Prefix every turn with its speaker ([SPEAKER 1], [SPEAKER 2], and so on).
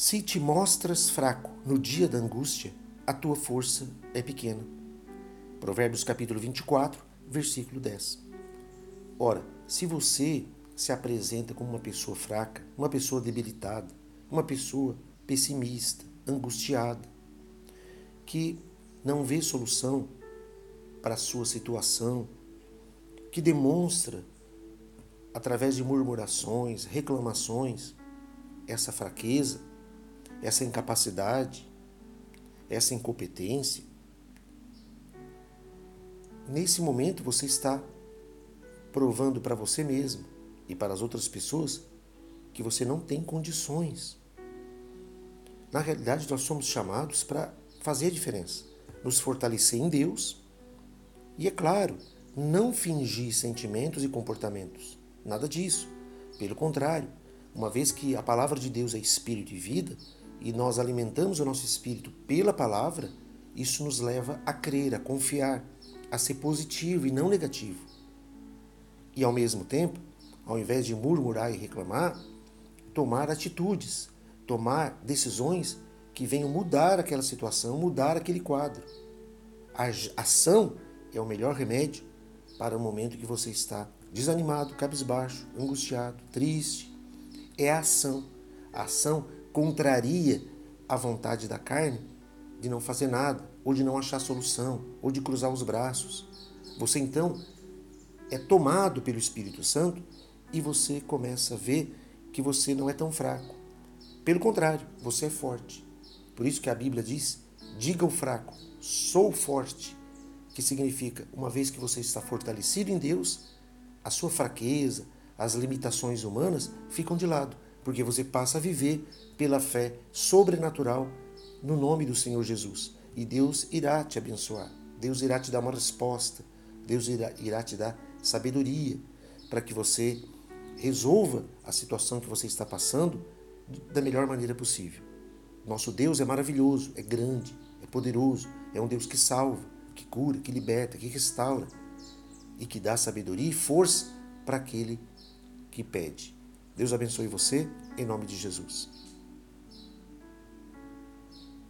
[SPEAKER 1] Se te mostras fraco no dia da angústia, a tua força é pequena. Provérbios capítulo 24, versículo 10. Ora, se você se apresenta como uma pessoa fraca, uma pessoa debilitada, uma pessoa pessimista, angustiada, que não vê solução para a sua situação, que demonstra através de murmurações, reclamações, essa fraqueza, essa incapacidade, essa incompetência. Nesse momento você está provando para você mesmo e para as outras pessoas que você não tem condições. Na realidade, nós somos chamados para fazer a diferença, nos fortalecer em Deus e, é claro, não fingir sentimentos e comportamentos. Nada disso. Pelo contrário, uma vez que a palavra de Deus é espírito e vida, e nós alimentamos o nosso espírito pela palavra, isso nos leva a crer, a confiar, a ser positivo e não negativo. E ao mesmo tempo, ao invés de murmurar e reclamar, tomar atitudes, tomar decisões que venham mudar aquela situação, mudar aquele quadro. A ação é o melhor remédio para o momento que você está desanimado, cabisbaixo, angustiado, triste. É a ação. A ação contraria a vontade da carne de não fazer nada, ou de não achar solução, ou de cruzar os braços. Você então é tomado pelo Espírito Santo e você começa a ver que você não é tão fraco. Pelo contrário, você é forte. Por isso que a Bíblia diz: diga ao fraco, sou forte. Que significa, uma vez que você está fortalecido em Deus, a sua fraqueza, as limitações humanas ficam de lado, porque você passa a viver pela fé sobrenatural no nome do Senhor Jesus. E Deus irá te abençoar. Deus irá te dar uma resposta. Deus irá, irá te dar sabedoria para que você resolva a situação que você está passando da melhor maneira possível. Nosso Deus é maravilhoso, é grande, é poderoso, é um Deus que salva, que cura, que liberta, que restaura e que dá sabedoria e força para aquele que pede. Deus abençoe você, em nome de Jesus.